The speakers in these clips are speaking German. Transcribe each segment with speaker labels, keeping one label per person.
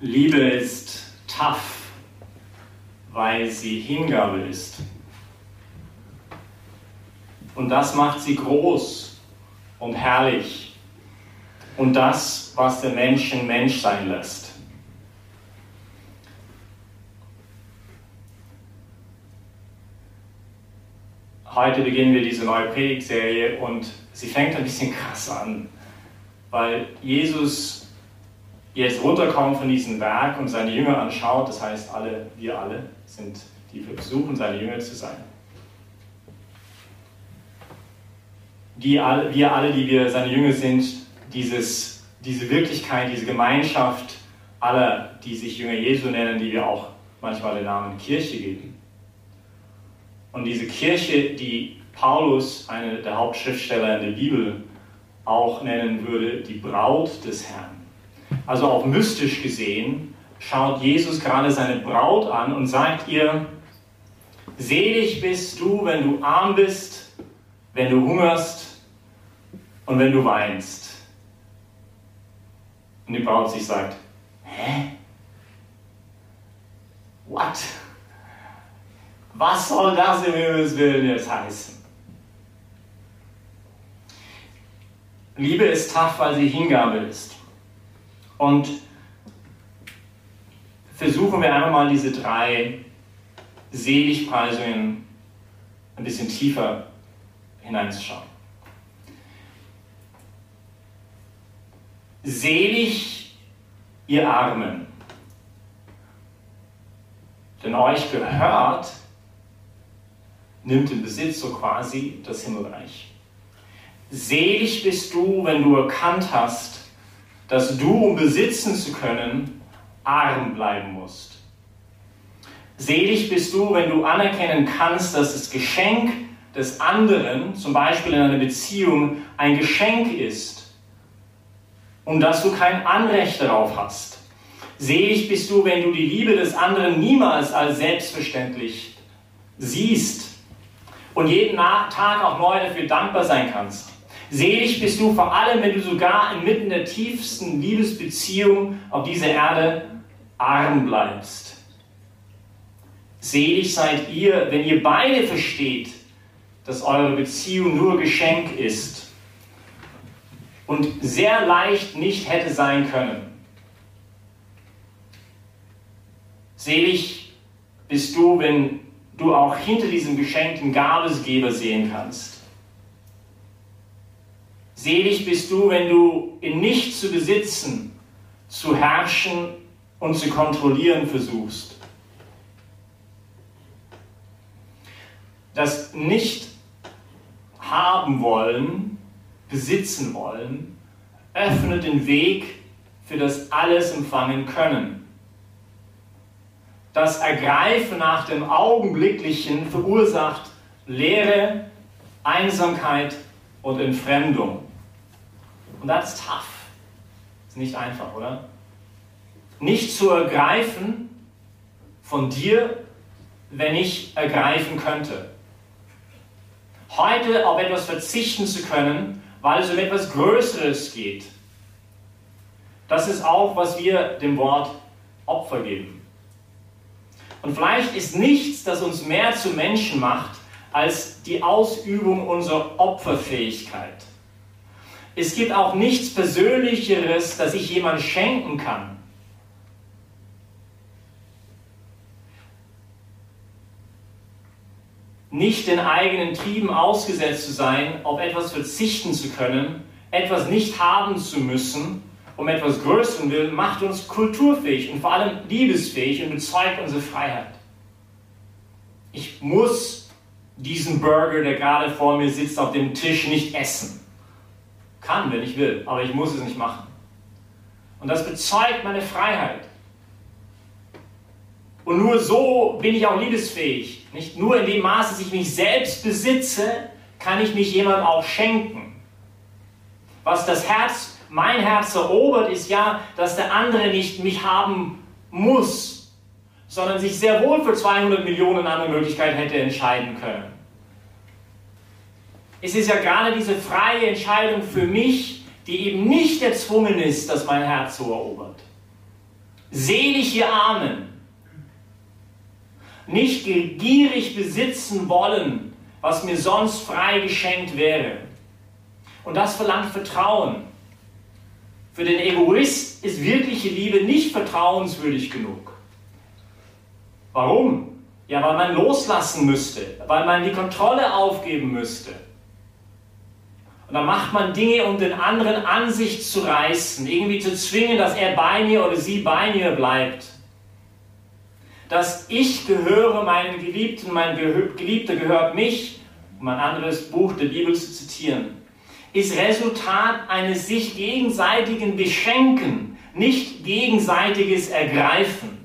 Speaker 1: Liebe ist tough, weil sie Hingabe ist. Und das macht sie groß und herrlich. Und das, was den Menschen Mensch sein lässt. Heute beginnen wir diese neue Predigtserie und sie fängt ein bisschen krass an, weil Jesus jetzt runterkommt von diesem Werk und seine Jünger anschaut. Das heißt, alle, wir alle sind, die versuchen, seine Jünger zu sein. Die, wir alle, die wir seine Jünger sind, dieses, diese Wirklichkeit, diese Gemeinschaft aller, die sich Jünger Jesu nennen, die wir auch manchmal den Namen Kirche geben. Und diese Kirche, die Paulus, einer der Hauptschriftsteller in der Bibel, auch nennen würde, die Braut des Herrn. Also auch mystisch gesehen schaut Jesus gerade seine Braut an und sagt ihr, selig bist du, wenn du arm bist, wenn du hungerst und wenn du weinst. Und die Braut sich sagt, hä? What? Was soll das im Himmelswillen jetzt heißen? Liebe ist tough, weil sie Hingabe ist. Und versuchen wir einfach mal diese drei Seligpreisungen ein bisschen tiefer hineinzuschauen. Selig, ihr Armen, denn euch gehört, nimmt in Besitz so quasi das Himmelreich. Selig bist du, wenn du erkannt hast, dass du, um besitzen zu können, arm bleiben musst. Selig bist du, wenn du anerkennen kannst, dass das Geschenk des anderen, zum Beispiel in einer Beziehung, ein Geschenk ist und dass du kein Anrecht darauf hast. Selig bist du, wenn du die Liebe des anderen niemals als selbstverständlich siehst und jeden Tag auch neu dafür dankbar sein kannst. Selig bist du vor allem, wenn du sogar inmitten der tiefsten Liebesbeziehung auf dieser Erde arm bleibst. Selig seid ihr, wenn ihr beide versteht, dass eure Beziehung nur Geschenk ist und sehr leicht nicht hätte sein können. Selig bist du, wenn du auch hinter diesem geschenkten Gabesgeber sehen kannst. Selig bist du, wenn du in nichts zu besitzen, zu herrschen und zu kontrollieren versuchst. Das nicht haben wollen, besitzen wollen, öffnet den Weg für das alles empfangen können. Das Ergreifen nach dem Augenblicklichen verursacht Leere, Einsamkeit und Entfremdung. Und das ist tough. Ist nicht einfach, oder? Nicht zu ergreifen von dir, wenn ich ergreifen könnte. Heute auf etwas verzichten zu können, weil es um etwas Größeres geht. Das ist auch, was wir dem Wort Opfer geben. Und vielleicht ist nichts, das uns mehr zu Menschen macht, als die Ausübung unserer Opferfähigkeit. Es gibt auch nichts Persönlicheres, das ich jemand schenken kann. Nicht den eigenen Trieben ausgesetzt zu sein, auf etwas verzichten zu können, etwas nicht haben zu müssen, um etwas Größeren willen, macht uns kulturfähig und vor allem liebesfähig und bezeugt unsere Freiheit. Ich muss diesen Burger, der gerade vor mir sitzt, auf dem Tisch nicht essen. Kann, wenn ich will, aber ich muss es nicht machen. Und das bezeugt meine Freiheit. Und nur so bin ich auch liebesfähig. Nicht nur in dem Maße, dass ich mich selbst besitze, kann ich mich jemandem auch schenken. Was das Herz, mein Herz erobert, ist ja, dass der andere nicht mich haben muss, sondern sich sehr wohl für 200 Millionen andere Möglichkeiten hätte entscheiden können. Es ist ja gerade diese freie Entscheidung für mich, die eben nicht erzwungen ist, dass mein Herz so erobert. Selig ihr Armen, nicht gierig besitzen wollen, was mir sonst frei geschenkt wäre. Und das verlangt Vertrauen. Für den Egoist ist wirkliche Liebe nicht vertrauenswürdig genug. Warum? Ja, weil man loslassen müsste, weil man die Kontrolle aufgeben müsste. Und dann macht man Dinge, um den anderen an sich zu reißen, irgendwie zu zwingen, dass er bei mir oder sie bei mir bleibt. Das Ich gehöre meinem Geliebten, mein Geliebter gehört mich, um ein anderes Buch der Bibel zu zitieren, ist Resultat eines sich gegenseitigen Beschenken, nicht gegenseitiges Ergreifen.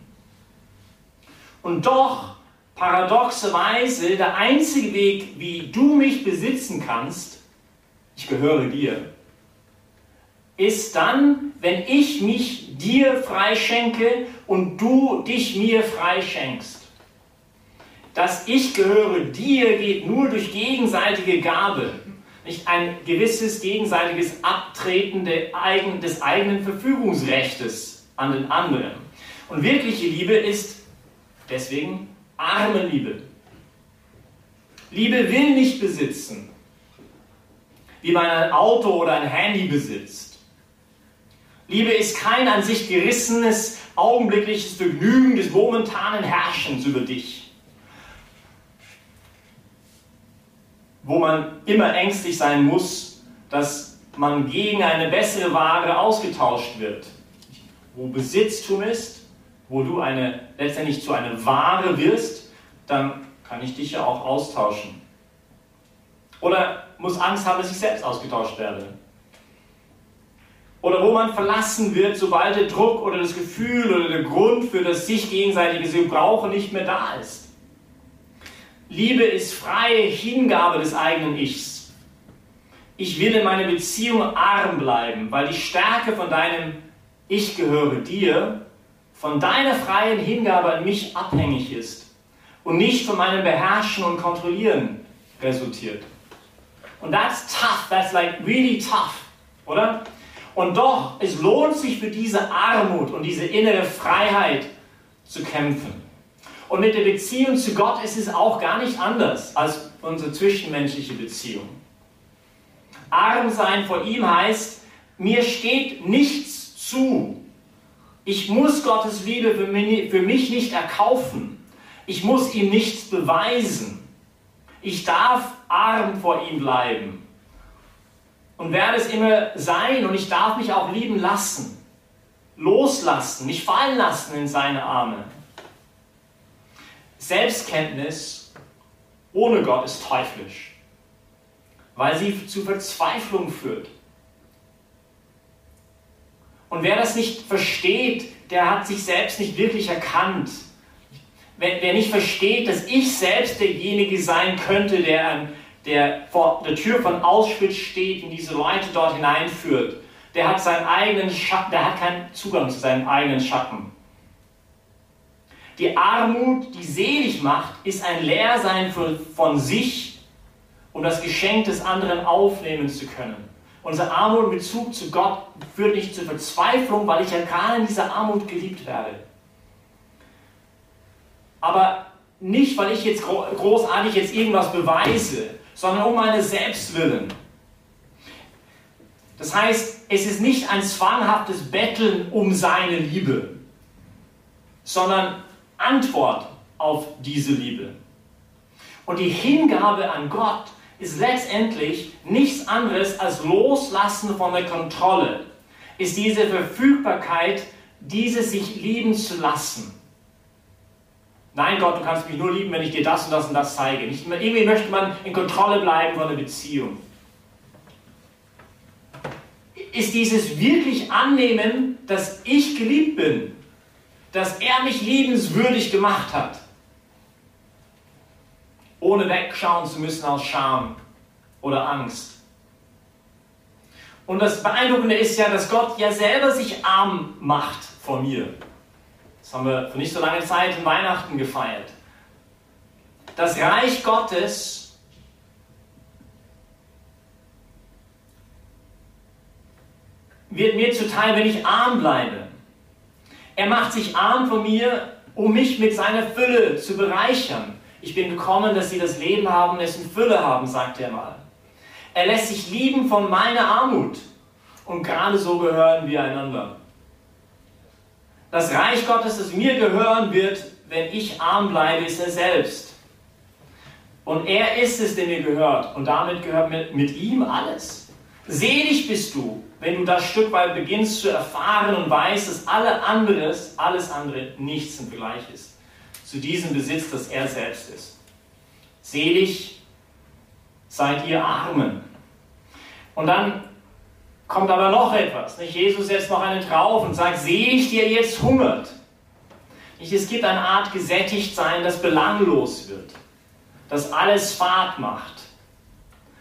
Speaker 1: Und doch, paradoxerweise, der einzige Weg, wie du mich besitzen kannst, ich gehöre dir, ist dann, wenn ich mich dir freischenke und du dich mir freischenkst. Das Ich gehöre dir geht nur durch gegenseitige Gabe, nicht ein gewisses gegenseitiges Abtreten des eigenen Verfügungsrechtes an den anderen. Und wirkliche Liebe ist deswegen arme Liebe. Liebe will nicht besitzen, wie man ein Auto oder ein Handy besitzt. Liebe ist kein an sich gerissenes, augenblickliches Vergnügen des momentanen Herrschens über dich, wo man immer ängstlich sein muss, dass man gegen eine bessere Ware ausgetauscht wird. Wo Besitztum ist, wo du eine, letztendlich zu einer Ware wirst, dann kann ich dich ja auch austauschen. Oder muss Angst haben, dass ich selbst ausgetauscht werde. Oder wo man verlassen wird, sobald der Druck oder das Gefühl oder der Grund für das sich gegenseitige Gebrauchen nicht mehr da ist. Liebe ist freie Hingabe des eigenen Ichs. Ich will in meiner Beziehung arm bleiben, weil die Stärke von deinem Ich gehöre dir, von deiner freien Hingabe an mich abhängig ist und nicht von meinem Beherrschen und Kontrollieren resultiert. Und that's tough, that's like really tough, oder? Und doch, es lohnt sich für diese Armut und diese innere Freiheit zu kämpfen. Und mit der Beziehung zu Gott ist es auch gar nicht anders als unsere zwischenmenschliche Beziehung. Arm sein vor ihm heißt, mir steht nichts zu. Ich muss Gottes Liebe für mich nicht erkaufen. Ich muss ihm nichts beweisen. Ich darf arm vor ihm bleiben und werde es immer sein und ich darf mich auch lieben lassen, loslassen, mich fallen lassen in seine Arme. Selbstkenntnis ohne Gott ist teuflisch, weil sie zu Verzweiflung führt. Und wer das nicht versteht, der hat sich selbst nicht wirklich erkannt wer, wer nicht versteht, dass ich selbst derjenige sein könnte, der, der vor der Tür von Auschwitz steht und diese Leute dort hineinführt, der hat seinen eigenen Schatten, der hat keinen Zugang zu seinem eigenen Schatten. Die Armut, die selig macht, ist ein Leersein von, von sich, um das Geschenk des anderen aufnehmen zu können. Unsere Armut in Bezug zu Gott führt nicht zur Verzweiflung, weil ich ja gerade in dieser Armut geliebt werde aber nicht, weil ich jetzt großartig jetzt irgendwas beweise, sondern um meine Selbstwillen. Das heißt, es ist nicht ein zwanghaftes Betteln um seine Liebe, sondern Antwort auf diese Liebe. Und die Hingabe an Gott ist letztendlich nichts anderes als Loslassen von der Kontrolle, ist diese Verfügbarkeit, diese sich lieben zu lassen. Nein, Gott, du kannst mich nur lieben, wenn ich dir das und das und das zeige. Nicht, irgendwie möchte man in Kontrolle bleiben von der Beziehung. Ist dieses wirklich Annehmen, dass ich geliebt bin, dass er mich liebenswürdig gemacht hat, ohne wegschauen zu müssen aus Scham oder Angst. Und das Beeindruckende ist ja, dass Gott ja selber sich arm macht vor mir. Das haben wir vor nicht so langer Zeit in Weihnachten gefeiert. Das Reich Gottes wird mir zuteil, wenn ich arm bleibe. Er macht sich arm von mir, um mich mit seiner Fülle zu bereichern. Ich bin gekommen, dass sie das Leben haben, es in Fülle haben, sagt er mal. Er lässt sich lieben von meiner Armut. Und gerade so gehören wir einander. Das Reich Gottes, das mir gehören wird, wenn ich arm bleibe, ist er selbst. Und er ist es, der mir gehört. Und damit gehört mit, mit ihm alles. Selig bist du, wenn du das Stück weit beginnst zu erfahren und weißt, dass alle anderes, alles andere nichts im Vergleich ist zu diesem Besitz, das er selbst ist. Selig seid ihr Armen. Und dann kommt aber noch etwas. Nicht? Jesus setzt noch einen drauf und sagt, selig dir jetzt hungert. Nicht? Es gibt eine Art Gesättigtsein, das belanglos wird, das alles Fahrt macht.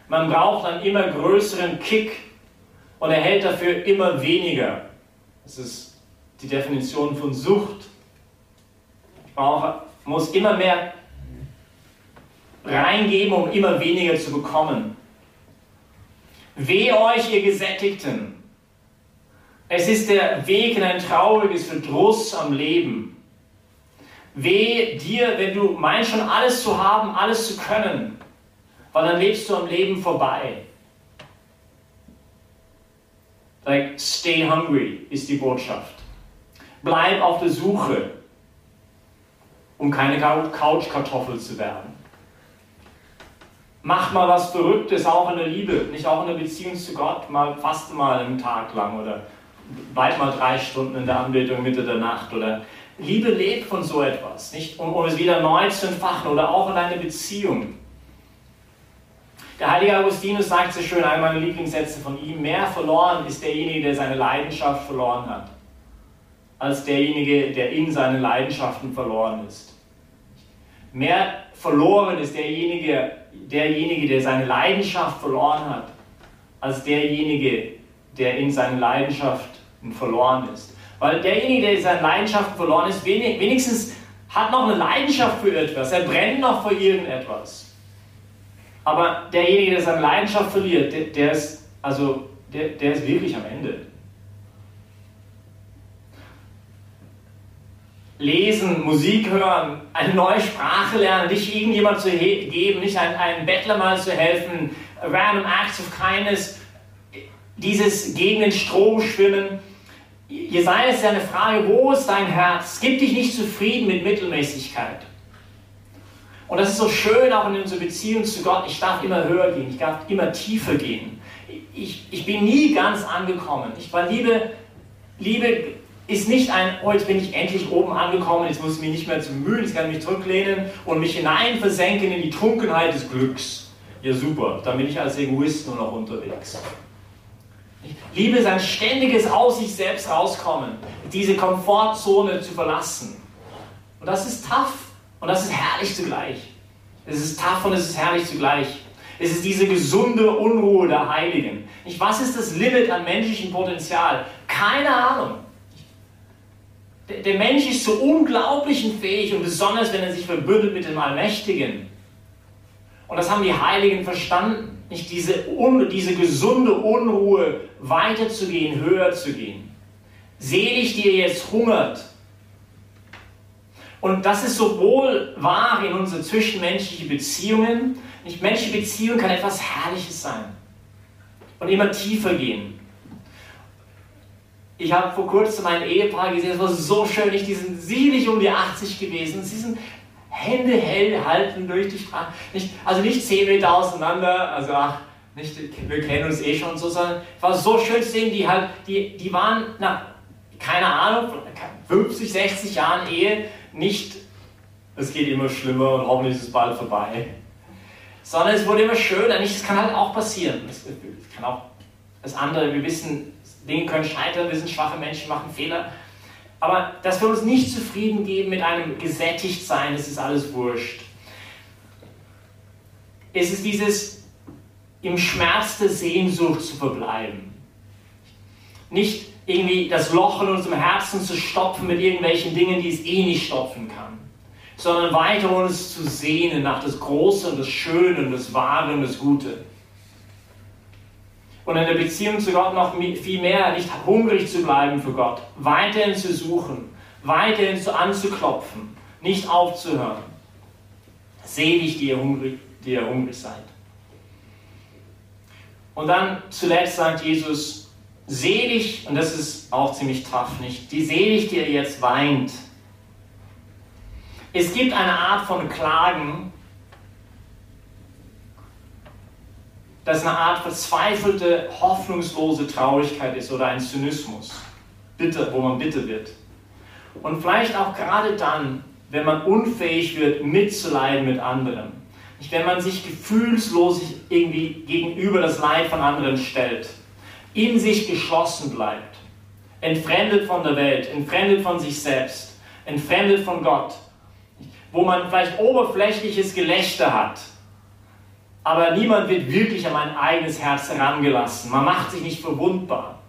Speaker 1: Man braucht einen immer größeren Kick und erhält dafür immer weniger. Das ist die Definition von Sucht. Ich brauche, muss immer mehr reingeben, um immer weniger zu bekommen. Weh euch, ihr Gesättigten. Es ist der Weg in ein trauriges Verdruss am Leben. Weh dir, wenn du meinst schon alles zu haben, alles zu können weil dann lebst du am Leben vorbei. Like, stay hungry ist die Botschaft. Bleib auf der Suche, um keine Couchkartoffel zu werden. Mach mal was Verrücktes, auch in der Liebe, nicht auch in der Beziehung zu Gott. Mal faste mal einen Tag lang oder bleib mal drei Stunden in der Anbetung Mitte der Nacht oder Liebe lebt von so etwas, nicht um, um es wieder neu zu entfachen oder auch in einer Beziehung. Der heilige Augustinus sagt so schön, einer meiner Lieblingssätze von ihm, mehr verloren ist derjenige, der seine Leidenschaft verloren hat, als derjenige, der in seinen Leidenschaften verloren ist. Mehr verloren ist derjenige, derjenige, der seine Leidenschaft verloren hat, als derjenige, der in seinen Leidenschaften verloren ist. Weil derjenige, der in seinen Leidenschaften verloren ist, wenigstens hat noch eine Leidenschaft für etwas, er brennt noch für irgendetwas. Aber derjenige, der seine Leidenschaft verliert, der, der ist, also, der, der ist wirklich am Ende. Lesen, Musik hören, eine neue Sprache lernen, nicht irgendjemand zu geben, nicht einem, einem Bettler mal zu helfen, random acts of kindness, dieses gegen den Strom schwimmen. Jesaja ist ja eine Frage, wo ist dein Herz? Gib dich nicht zufrieden mit Mittelmäßigkeit. Und das ist so schön auch in unserer Beziehung zu Gott. Ich darf immer höher gehen, ich darf immer tiefer gehen. Ich, ich bin nie ganz angekommen. Ich war Liebe, Liebe ist nicht ein, oh, jetzt bin ich endlich oben angekommen, jetzt muss ich mich nicht mehr zu mühen, jetzt kann ich mich zurücklehnen und mich hinein versenken in die Trunkenheit des Glücks. Ja, super, dann bin ich als Egoist nur noch unterwegs. Liebe ist ein ständiges Aus sich selbst rauskommen, diese Komfortzone zu verlassen. Und das ist tough. Und das ist herrlich zugleich. Es ist tough und es ist herrlich zugleich. Es ist diese gesunde Unruhe der Heiligen. Was ist das Limit an menschlichem Potenzial? Keine Ahnung. Der, Mensch ist so unglaublich fähig und besonders, wenn er sich verbündet mit dem Allmächtigen. Und das haben die Heiligen verstanden. Nicht diese, diese gesunde Unruhe weiterzugehen, höher zu gehen. Selig, die ihr jetzt hungert und das ist sowohl wahr in unsere zwischenmenschlichen Beziehungen. Nicht menschliche Beziehung kann etwas Herrliches sein und immer tiefer gehen. Ich habe vor kurzem ein Ehepaar gesehen, es war so schön, nicht, die sind sicherlich um die 80 gewesen. Sie sind Hände hell halten durch die Straße. Nicht, also nicht 10 Meter auseinander, also ach, nicht, wir kennen uns eh schon so, sondern es war so schön zu sehen, die halt, die, die waren nach, keine Ahnung, 50, 60 Jahren Ehe, nicht, es geht immer schlimmer und hoffentlich ist es bald vorbei, sondern es wurde immer schöner. Nicht, es kann halt auch passieren. Es kann auch das andere, wir wissen, Dinge können scheitern, wir sind schwache Menschen, machen Fehler. Aber dass wir uns nicht zufrieden geben mit einem gesättigt sein, es ist alles wurscht. Es ist dieses im Schmerz der Sehnsucht zu verbleiben. Nicht irgendwie das Loch in unserem Herzen zu stopfen mit irgendwelchen Dingen, die es eh nicht stopfen kann, sondern weiter uns zu sehnen nach das Große und das Schöne und das Wahre und das Gute. Und in der Beziehung zu Gott noch viel mehr, nicht hungrig zu bleiben für Gott, weiterhin zu suchen, weiterhin so anzuklopfen, nicht aufzuhören. Selig, die ihr hungrig, die ihr hungrig seid. Und dann zuletzt sagt Jesus, selig, und das ist auch ziemlich tough, nicht? Die selig, die ihr jetzt weint. Es gibt eine Art von Klagen, das eine Art verzweifelte, hoffnungslose Traurigkeit ist oder ein Zynismus, bitter, wo man bitter wird. Und vielleicht auch gerade dann, wenn man unfähig wird, mitzuleiden mit anderen. Wenn man sich gefühlslos irgendwie gegenüber das Leid von anderen stellt, in sich geschlossen bleibt, entfremdet von der Welt, entfremdet von sich selbst, entfremdet von Gott, wo man vielleicht oberflächliches Gelächter hat, aber niemand wird wirklich an mein eigenes Herz herangelassen. Man macht sich nicht verwundbar.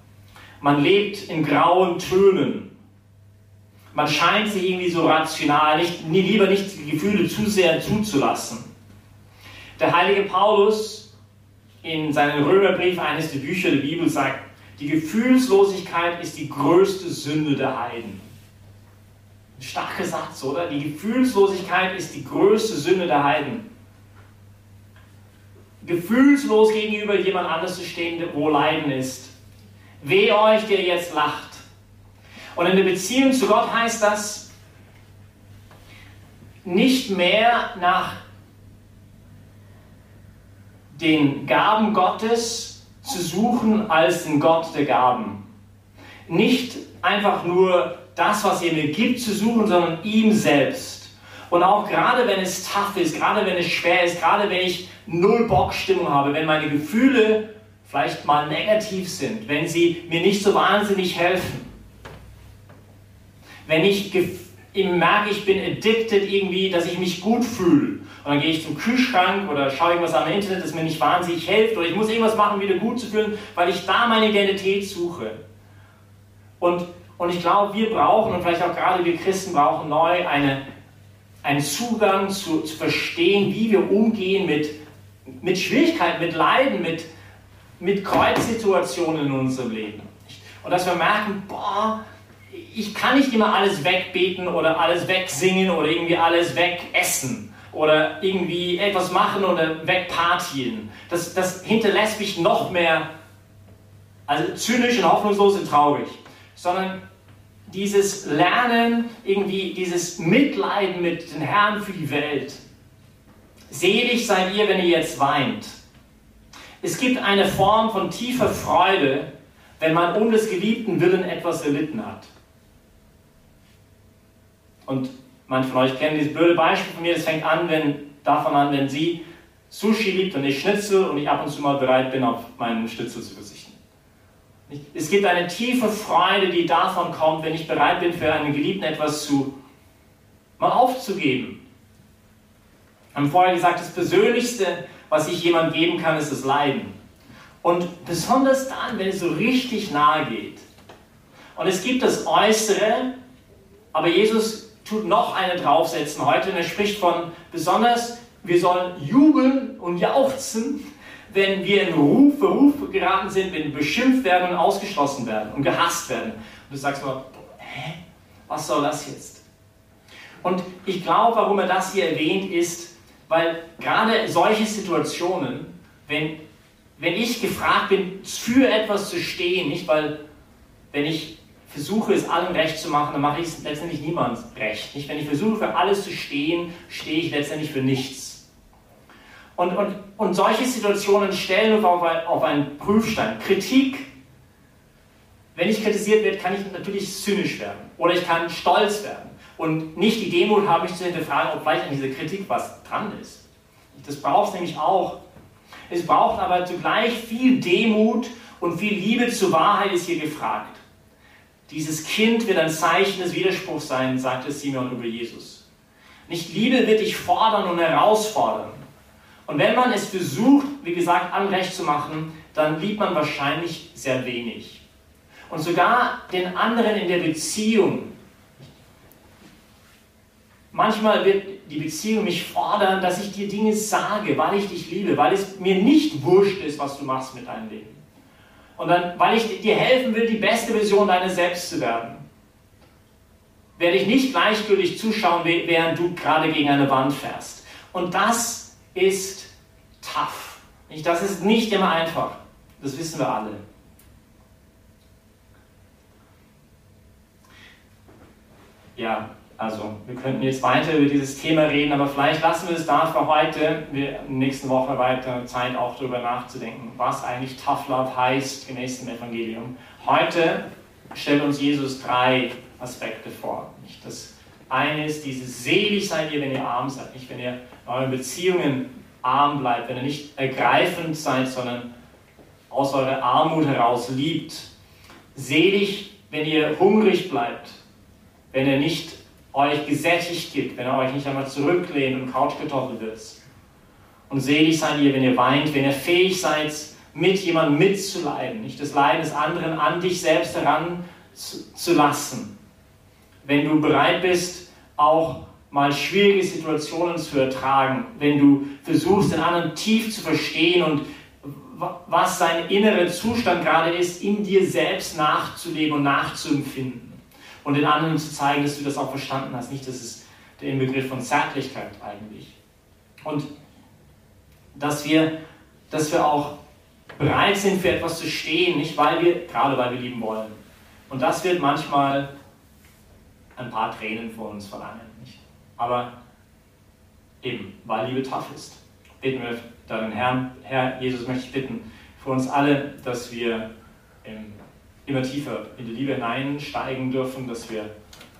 Speaker 1: Man lebt in grauen Tönen. Man scheint sich irgendwie so rational, nicht, lieber nicht die Gefühle zu sehr zuzulassen. Der heilige Paulus in seinem Römerbrief, eines der Bücher der Bibel, sagt, die Gefühlslosigkeit ist die größte Sünde der Heiden. Starker Satz, oder? Die Gefühlslosigkeit ist die größte Sünde der Heiden. Gefühlslos gegenüber jemand anders zu stehen, wo Leiden ist. Weh euch, der jetzt lacht. Und in der Beziehung zu Gott heißt das, nicht mehr nach den Gaben Gottes zu suchen als den Gott der Gaben. Nicht einfach nur das, was er mir gibt, zu suchen, sondern ihm selbst. Und auch gerade wenn es tough ist, gerade wenn es schwer ist, gerade wenn ich null Bockstimmung habe, wenn meine Gefühle vielleicht mal negativ sind, wenn sie mir nicht so wahnsinnig helfen, wenn ich merke, ich bin addicted irgendwie, dass ich mich gut fühle und dann gehe ich zum Kühlschrank oder schaue irgendwas am Internet, das mir nicht wahnsinnig hilft oder ich muss irgendwas machen, um wieder gut zu fühlen, weil ich da meine Identität suche. Und, und ich glaube, wir brauchen, und vielleicht auch gerade wir Christen brauchen neu eine, einen Zugang zu, zu verstehen, wie wir umgehen mit, mit Schwierigkeiten, mit Leiden, mit, mit Kreuzsituationen in unserem Leben. Und dass wir merken, boah, ich kann nicht immer alles wegbeten oder alles wegsingen oder irgendwie alles wegessen oder irgendwie etwas machen oder wegpartien. Das, das hinterlässt mich noch mehr also zynisch und hoffnungslos und traurig, sondern dieses Lernen, irgendwie dieses Mitleiden mit den Herrn für die Welt. Selig seid ihr, wenn ihr jetzt weint. Es gibt eine Form von tiefer Freude, wenn man um des geliebten Willen etwas erlitten hat. Und Manche von euch kennen dieses blöde Beispiel von mir, das fängt an, wenn, davon an, wenn sie Sushi liebt und ich Schnitzel und ich ab und zu mal bereit bin, auf meinen Schnitzel zu verzichten. Es gibt eine tiefe Freude, die davon kommt, wenn ich bereit bin, für einen Geliebten etwas zu mal aufzugeben. Wir haben vorher gesagt, das Persönlichste, was ich jemandem geben kann, ist das Leiden. Und besonders dann, wenn es so richtig nahe geht. Und es gibt das Äußere, aber Jesus tut noch eine draufsetzen heute und er spricht von besonders, wir sollen jubeln und jauchzen, wenn wir in Ruf, Beruf geraten sind, wenn wir beschimpft werden und ausgeschlossen werden und gehasst werden. Und du sagst mal, hä, was soll das jetzt? Und ich glaube, warum er das hier erwähnt, ist, weil gerade solche Situationen, wenn, wenn ich gefragt bin, für etwas zu stehen, nicht weil, wenn ich versuche es allen recht zu machen, dann mache ich es letztendlich niemand recht. Nicht? Wenn ich versuche für alles zu stehen, stehe ich letztendlich für nichts. Und, und, und solche Situationen stellen uns auf, auf einen Prüfstein. Kritik, wenn ich kritisiert werde, kann ich natürlich zynisch werden oder ich kann stolz werden und nicht die Demut haben, mich zu hinterfragen, ob vielleicht an dieser Kritik was dran ist. Das braucht es nämlich auch. Es braucht aber zugleich viel Demut und viel Liebe zur Wahrheit ist hier gefragt. Dieses Kind wird ein Zeichen des Widerspruchs sein, sagte Simeon über Jesus. Nicht Liebe wird dich fordern und herausfordern. Und wenn man es versucht, wie gesagt, anrecht zu machen, dann liebt man wahrscheinlich sehr wenig. Und sogar den anderen in der Beziehung. Manchmal wird die Beziehung mich fordern, dass ich dir Dinge sage, weil ich dich liebe, weil es mir nicht wurscht ist, was du machst mit deinem Leben. Und dann, weil ich dir helfen will, die beste Version deines Selbst zu werden. werde ich nicht gleichgültig zuschauen, während du gerade gegen eine Wand fährst. Und das ist tough. Das ist nicht immer einfach. Das wissen wir alle. Ja, also wir könnten jetzt weiter über dieses Thema reden, aber vielleicht lassen wir es da für heute. Wir nächsten Woche weiter Zeit auch darüber nachzudenken, was eigentlich Tough Love heißt gemäß dem Evangelium. Heute stellt uns Jesus drei Aspekte vor. Das eine ist dieses selig seid ihr, wenn ihr arm seid, nicht wenn ihr in euren Beziehungen arm bleibt, wenn ihr nicht ergreifend seid, sondern aus eurer Armut heraus liebt. Selig, wenn ihr hungrig bleibt, wenn ihr nicht euch gesättigt gibt, wenn ihr euch nicht einmal zurücklehnt und Couchkartoffel wird. Und selig seid ihr, wenn ihr weint, wenn ihr fähig seid, mit jemandem mitzuleiden, nicht das Leiden des anderen an dich selbst heranzulassen. Wenn du bereit bist, auch mal schwierige Situationen zu ertragen, wenn du versuchst, den anderen tief zu verstehen und was sein innerer Zustand gerade ist, in dir selbst nachzuleben und nachzuempfinden. Und den anderen zu zeigen, dass du das auch verstanden hast. Nicht, das ist der Inbegriff von Zärtlichkeit eigentlich. Und dass wir, dass wir auch bereit sind, für etwas zu stehen, nicht weil wir, gerade weil wir lieben wollen. Und das wird manchmal ein paar Tränen vor uns verlangen. Nicht? Aber eben, weil Liebe tough ist. Beten wir dann Herrn, Herr Jesus, möchte ich bitten für uns alle, dass wir immer tiefer in die Liebe hineinsteigen dürfen, dass wir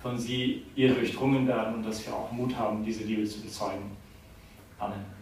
Speaker 1: von sie ihr durchdrungen werden und dass wir auch Mut haben, diese Liebe zu bezeugen. Amen.